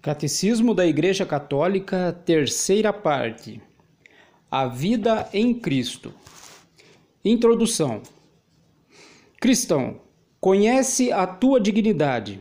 Catecismo da Igreja Católica, terceira parte. A vida em Cristo. Introdução. Cristão, conhece a tua dignidade.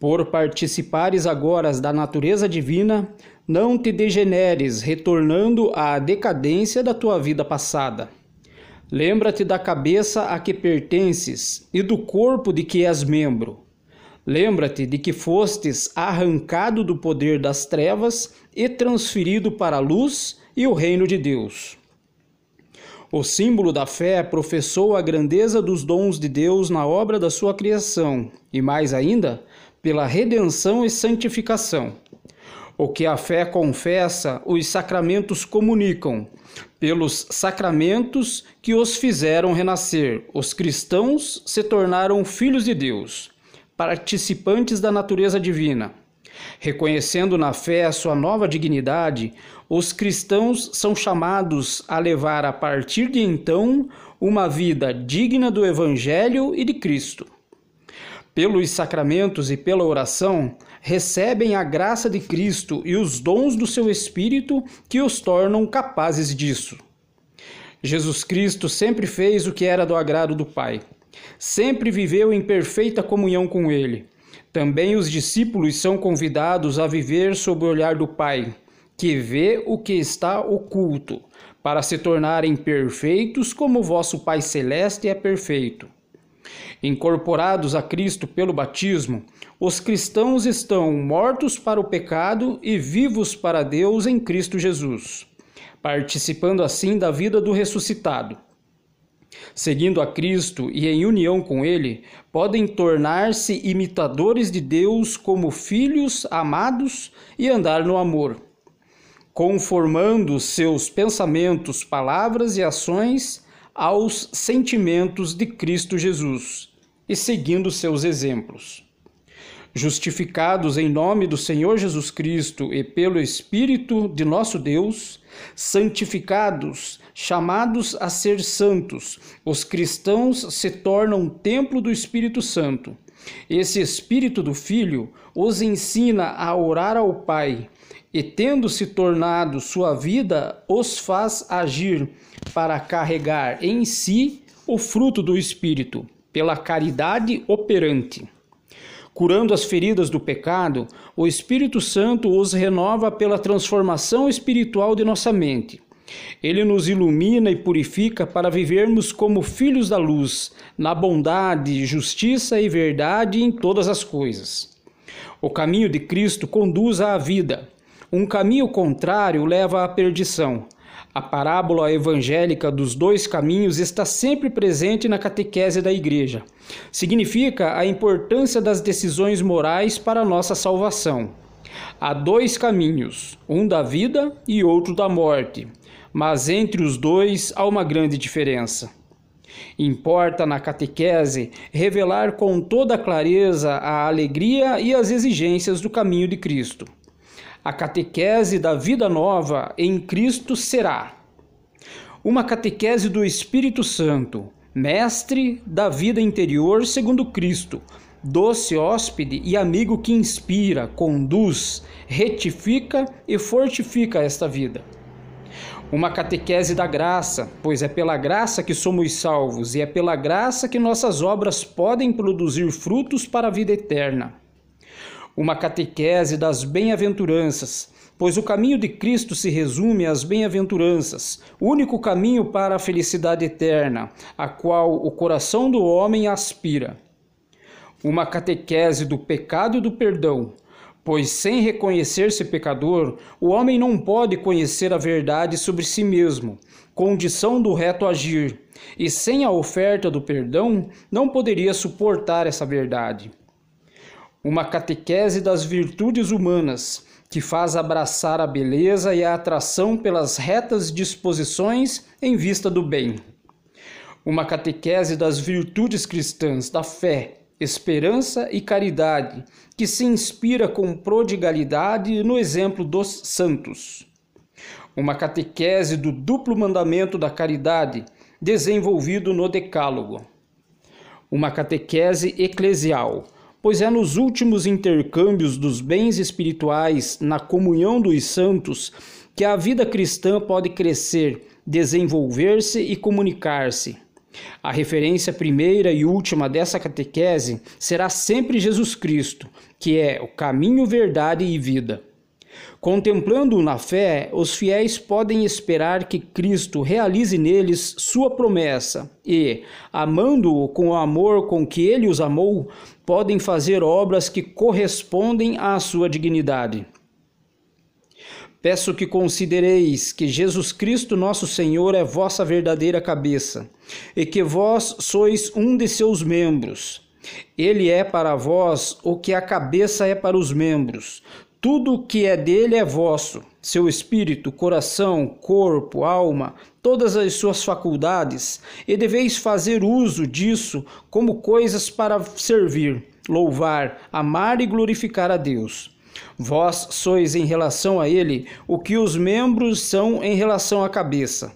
Por participares agora da natureza divina, não te degeneres, retornando à decadência da tua vida passada. Lembra-te da cabeça a que pertences e do corpo de que és membro Lembra-te de que fostes arrancado do poder das trevas e transferido para a luz e o reino de Deus. O símbolo da fé professou a grandeza dos dons de Deus na obra da sua criação e, mais ainda, pela redenção e santificação. O que a fé confessa, os sacramentos comunicam. Pelos sacramentos que os fizeram renascer, os cristãos se tornaram filhos de Deus participantes da natureza divina. Reconhecendo na fé a sua nova dignidade, os cristãos são chamados a levar a partir de então uma vida digna do Evangelho e de Cristo. Pelos sacramentos e pela oração, recebem a graça de Cristo e os dons do seu Espírito que os tornam capazes disso. Jesus Cristo sempre fez o que era do agrado do Pai. Sempre viveu em perfeita comunhão com Ele. Também os discípulos são convidados a viver sob o olhar do Pai, que vê o que está oculto, para se tornarem perfeitos como vosso Pai Celeste é perfeito. Incorporados a Cristo pelo batismo, os cristãos estão mortos para o pecado e vivos para Deus em Cristo Jesus, participando assim da vida do ressuscitado. Seguindo a Cristo e em união com Ele, podem tornar-se imitadores de Deus como filhos amados e andar no amor, conformando seus pensamentos, palavras e ações aos sentimentos de Cristo Jesus e seguindo seus exemplos. Justificados em nome do Senhor Jesus Cristo e pelo Espírito de nosso Deus, santificados, chamados a ser santos, os cristãos se tornam templo do Espírito Santo. Esse Espírito do Filho os ensina a orar ao Pai, e tendo se tornado sua vida, os faz agir para carregar em si o fruto do Espírito, pela caridade operante. Curando as feridas do pecado, o Espírito Santo os renova pela transformação espiritual de nossa mente. Ele nos ilumina e purifica para vivermos como filhos da luz, na bondade, justiça e verdade em todas as coisas. O caminho de Cristo conduz à vida. Um caminho contrário leva à perdição. A parábola evangélica dos dois caminhos está sempre presente na catequese da Igreja. Significa a importância das decisões morais para a nossa salvação. Há dois caminhos, um da vida e outro da morte, mas entre os dois há uma grande diferença. Importa na catequese revelar com toda clareza a alegria e as exigências do caminho de Cristo. A catequese da vida nova em Cristo será uma catequese do Espírito Santo, mestre da vida interior segundo Cristo, doce hóspede e amigo que inspira, conduz, retifica e fortifica esta vida. Uma catequese da graça, pois é pela graça que somos salvos e é pela graça que nossas obras podem produzir frutos para a vida eterna uma catequese das bem-aventuranças, pois o caminho de Cristo se resume às bem-aventuranças, único caminho para a felicidade eterna, a qual o coração do homem aspira. Uma catequese do pecado e do perdão, pois sem reconhecer-se pecador, o homem não pode conhecer a verdade sobre si mesmo, condição do reto agir, e sem a oferta do perdão, não poderia suportar essa verdade uma catequese das virtudes humanas, que faz abraçar a beleza e a atração pelas retas disposições em vista do bem. Uma catequese das virtudes cristãs, da fé, esperança e caridade, que se inspira com prodigalidade no exemplo dos santos. Uma catequese do duplo mandamento da caridade, desenvolvido no Decálogo. Uma catequese eclesial, pois é nos últimos intercâmbios dos bens espirituais, na comunhão dos santos, que a vida cristã pode crescer, desenvolver-se e comunicar-se. A referência primeira e última dessa catequese será sempre Jesus Cristo, que é o caminho, verdade e vida. Contemplando-o na fé, os fiéis podem esperar que Cristo realize neles sua promessa e, amando-o com o amor com que ele os amou, podem fazer obras que correspondem à sua dignidade. Peço que considereis que Jesus Cristo, nosso Senhor, é vossa verdadeira cabeça, e que vós sois um de seus membros. Ele é para vós o que a cabeça é para os membros. Tudo que é dele é vosso, seu espírito, coração, corpo, alma, todas as suas faculdades, e deveis fazer uso disso como coisas para servir, louvar, amar e glorificar a Deus. Vós sois em relação a ele o que os membros são em relação à cabeça.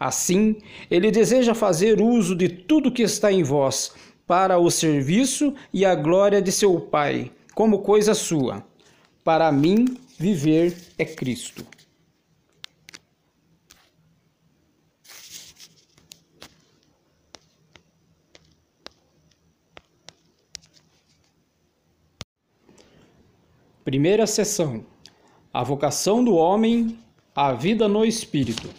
Assim, ele deseja fazer uso de tudo que está em vós, para o serviço e a glória de seu Pai, como coisa sua. Para mim, viver é Cristo. Primeira sessão: A vocação do homem, a vida no espírito.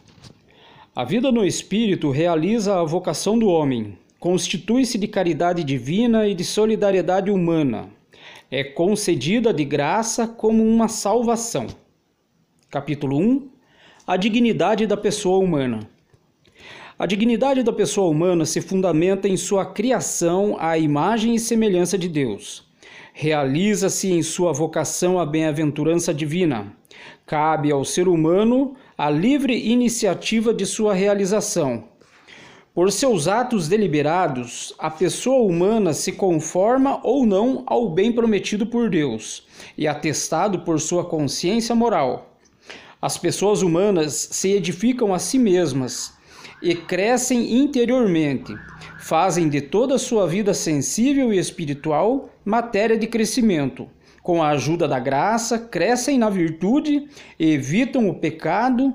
A vida no espírito realiza a vocação do homem, constitui-se de caridade divina e de solidariedade humana. É concedida de graça como uma salvação. Capítulo 1: A dignidade da pessoa humana. A dignidade da pessoa humana se fundamenta em sua criação à imagem e semelhança de Deus realiza-se em sua vocação a bem-aventurança divina. Cabe ao ser humano a livre iniciativa de sua realização. Por seus atos deliberados, a pessoa humana se conforma ou não ao bem prometido por Deus e atestado por sua consciência moral. As pessoas humanas se edificam a si mesmas e crescem interiormente, fazem de toda a sua vida sensível e espiritual matéria de crescimento. Com a ajuda da graça, crescem na virtude, evitam o pecado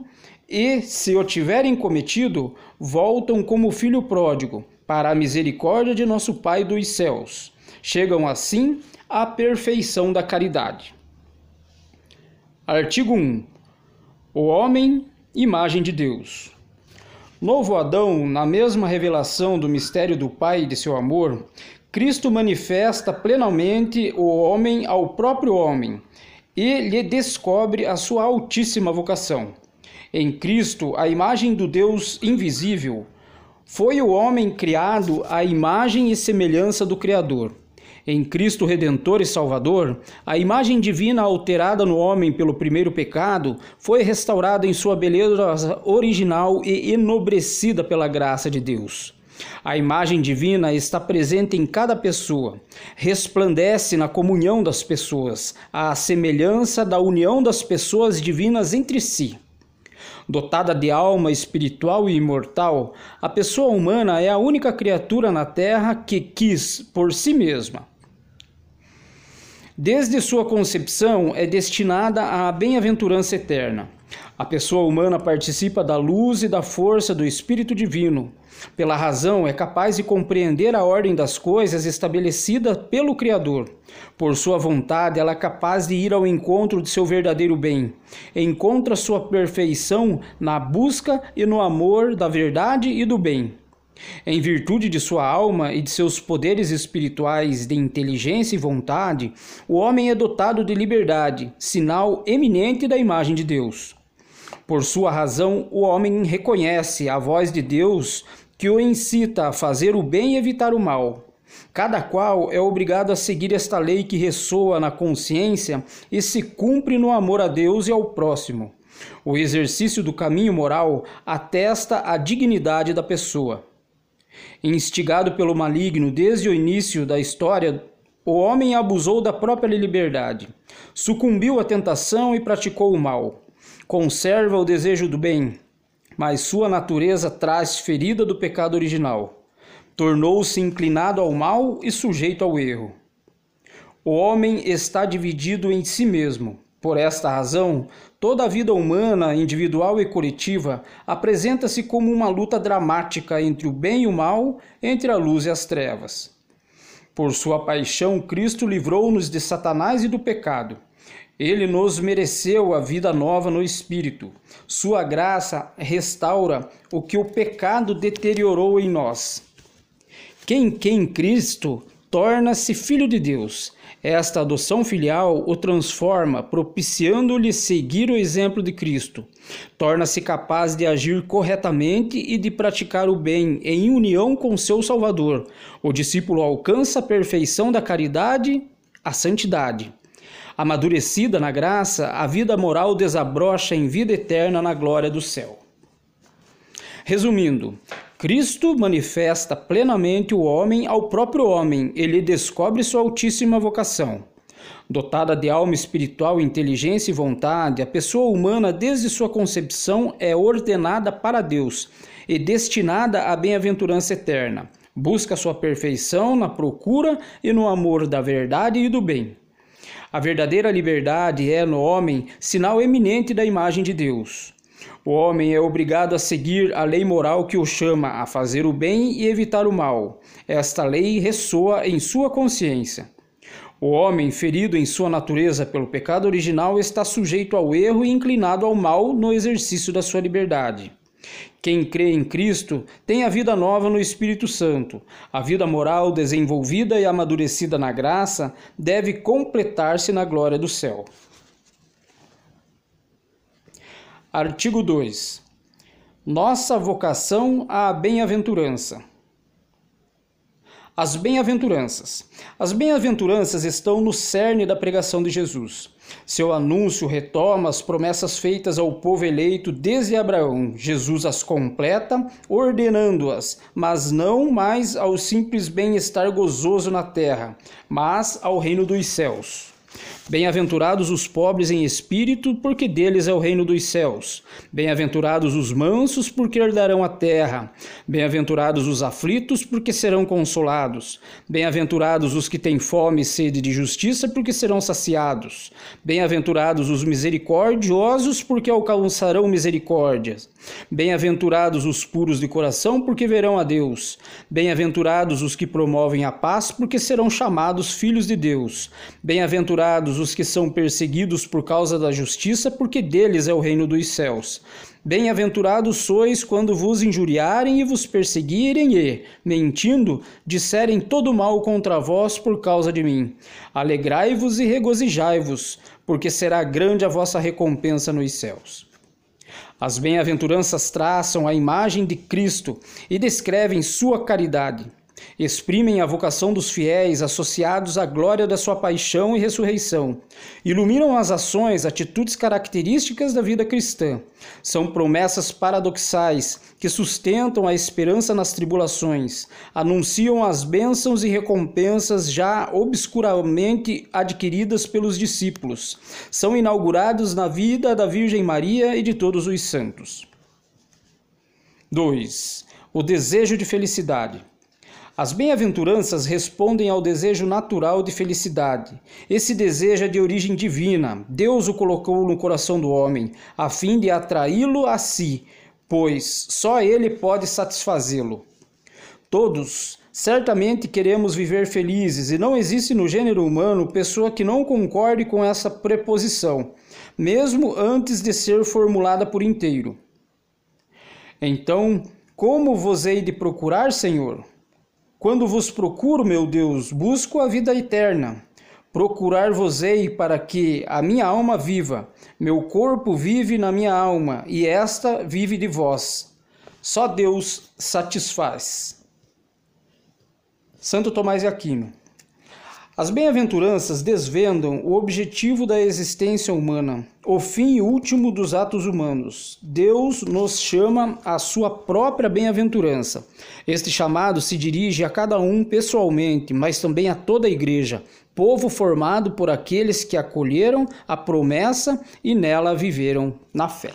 e, se o tiverem cometido, voltam como filho pródigo para a misericórdia de nosso Pai dos céus. Chegam assim à perfeição da caridade. Artigo 1. O homem, imagem de Deus. Novo Adão, na mesma revelação do mistério do Pai e de seu amor, Cristo manifesta plenamente o homem ao próprio homem e lhe descobre a sua altíssima vocação. Em Cristo, a imagem do Deus invisível, foi o homem criado à imagem e semelhança do Criador. Em Cristo Redentor e Salvador, a imagem divina alterada no homem pelo primeiro pecado foi restaurada em sua beleza original e enobrecida pela graça de Deus. A imagem divina está presente em cada pessoa, resplandece na comunhão das pessoas, à semelhança da união das pessoas divinas entre si. Dotada de alma espiritual e imortal, a pessoa humana é a única criatura na Terra que quis, por si mesma, Desde sua concepção é destinada à bem-aventurança eterna. A pessoa humana participa da luz e da força do Espírito Divino. Pela razão, é capaz de compreender a ordem das coisas estabelecida pelo Criador. Por sua vontade, ela é capaz de ir ao encontro de seu verdadeiro bem. Encontra sua perfeição na busca e no amor da verdade e do bem. Em virtude de sua alma e de seus poderes espirituais de inteligência e vontade, o homem é dotado de liberdade, sinal eminente da imagem de Deus. Por sua razão, o homem reconhece a voz de Deus que o incita a fazer o bem e evitar o mal. Cada qual é obrigado a seguir esta lei que ressoa na consciência e se cumpre no amor a Deus e ao próximo. O exercício do caminho moral atesta a dignidade da pessoa. Instigado pelo maligno desde o início da história, o homem abusou da própria liberdade, sucumbiu à tentação e praticou o mal. Conserva o desejo do bem, mas sua natureza traz ferida do pecado original. Tornou-se inclinado ao mal e sujeito ao erro. O homem está dividido em si mesmo. Por esta razão, toda a vida humana, individual e coletiva, apresenta-se como uma luta dramática entre o bem e o mal, entre a luz e as trevas. Por sua paixão, Cristo livrou-nos de Satanás e do pecado. Ele nos mereceu a vida nova no Espírito. Sua graça restaura o que o pecado deteriorou em nós. Quem quem Cristo torna-se filho de Deus. Esta adoção filial o transforma, propiciando-lhe seguir o exemplo de Cristo. Torna-se capaz de agir corretamente e de praticar o bem em união com seu Salvador. O discípulo alcança a perfeição da caridade, a santidade. Amadurecida na graça, a vida moral desabrocha em vida eterna na glória do céu. Resumindo, Cristo manifesta plenamente o homem ao próprio homem, ele descobre sua altíssima vocação. Dotada de alma espiritual, inteligência e vontade, a pessoa humana, desde sua concepção, é ordenada para Deus e destinada à bem-aventurança eterna. Busca sua perfeição na procura e no amor da verdade e do bem. A verdadeira liberdade é, no homem, sinal eminente da imagem de Deus. O homem é obrigado a seguir a lei moral que o chama a fazer o bem e evitar o mal. Esta lei ressoa em sua consciência. O homem, ferido em sua natureza pelo pecado original, está sujeito ao erro e inclinado ao mal no exercício da sua liberdade. Quem crê em Cristo tem a vida nova no Espírito Santo. A vida moral desenvolvida e amadurecida na graça deve completar-se na glória do céu. Artigo 2. Nossa vocação à bem-aventurança. As bem-aventuranças. As bem-aventuranças estão no cerne da pregação de Jesus. Seu anúncio retoma as promessas feitas ao povo eleito desde Abraão. Jesus as completa, ordenando-as, mas não mais ao simples bem-estar gozoso na terra, mas ao reino dos céus. Bem-aventurados os pobres em espírito, porque deles é o reino dos céus. Bem-aventurados os mansos, porque herdarão a terra. Bem-aventurados os aflitos, porque serão consolados. Bem-aventurados os que têm fome e sede de justiça, porque serão saciados. Bem-aventurados os misericordiosos, porque alcançarão misericórdias. Bem-aventurados os puros de coração, porque verão a Deus. Bem-aventurados os que promovem a paz, porque serão chamados filhos de Deus. Bem-aventurados Bem-aventurados os que são perseguidos por causa da justiça, porque deles é o reino dos céus. Bem-aventurados sois quando vos injuriarem e vos perseguirem e, mentindo, disserem todo mal contra vós por causa de mim. Alegrai-vos e regozijai-vos, porque será grande a vossa recompensa nos céus. As bem-aventuranças traçam a imagem de Cristo e descrevem sua caridade exprimem a vocação dos fiéis associados à glória da sua paixão e ressurreição, iluminam as ações, atitudes características da vida cristã. São promessas paradoxais que sustentam a esperança nas tribulações, anunciam as bênçãos e recompensas já obscuramente adquiridas pelos discípulos. São inaugurados na vida da Virgem Maria e de todos os santos. 2. O desejo de felicidade. As bem-aventuranças respondem ao desejo natural de felicidade. Esse desejo é de origem divina. Deus o colocou no coração do homem, a fim de atraí-lo a si, pois só ele pode satisfazê-lo. Todos certamente queremos viver felizes e não existe no gênero humano pessoa que não concorde com essa preposição, mesmo antes de ser formulada por inteiro. Então, como vos hei de procurar, Senhor? Quando vos procuro, meu Deus, busco a vida eterna. Procurar-vos-ei para que a minha alma viva. Meu corpo vive na minha alma, e esta vive de vós. Só Deus satisfaz. Santo Tomás de Aquino. As bem-aventuranças desvendam o objetivo da existência humana, o fim último dos atos humanos. Deus nos chama à sua própria bem-aventurança. Este chamado se dirige a cada um pessoalmente, mas também a toda a igreja, povo formado por aqueles que acolheram a promessa e nela viveram na fé.